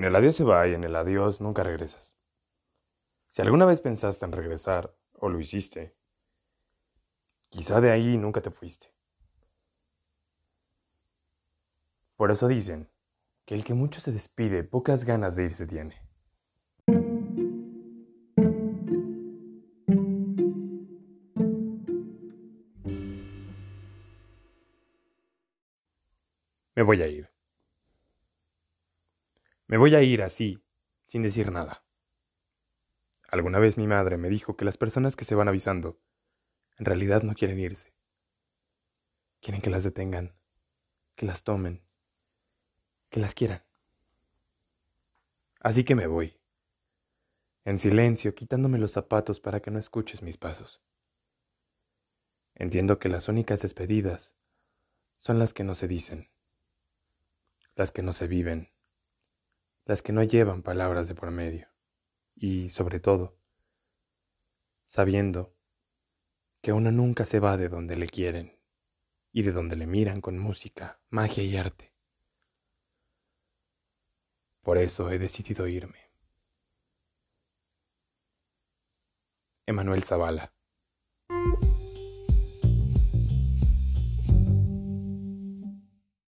En el adiós se va y en el adiós nunca regresas. Si alguna vez pensaste en regresar, o lo hiciste, quizá de ahí nunca te fuiste. Por eso dicen que el que mucho se despide, pocas ganas de irse tiene. Me voy a ir. Me voy a ir así, sin decir nada. Alguna vez mi madre me dijo que las personas que se van avisando en realidad no quieren irse. Quieren que las detengan, que las tomen, que las quieran. Así que me voy, en silencio, quitándome los zapatos para que no escuches mis pasos. Entiendo que las únicas despedidas son las que no se dicen las que no se viven, las que no llevan palabras de por medio, y, sobre todo, sabiendo que uno nunca se va de donde le quieren y de donde le miran con música, magia y arte. Por eso he decidido irme. Emanuel Zavala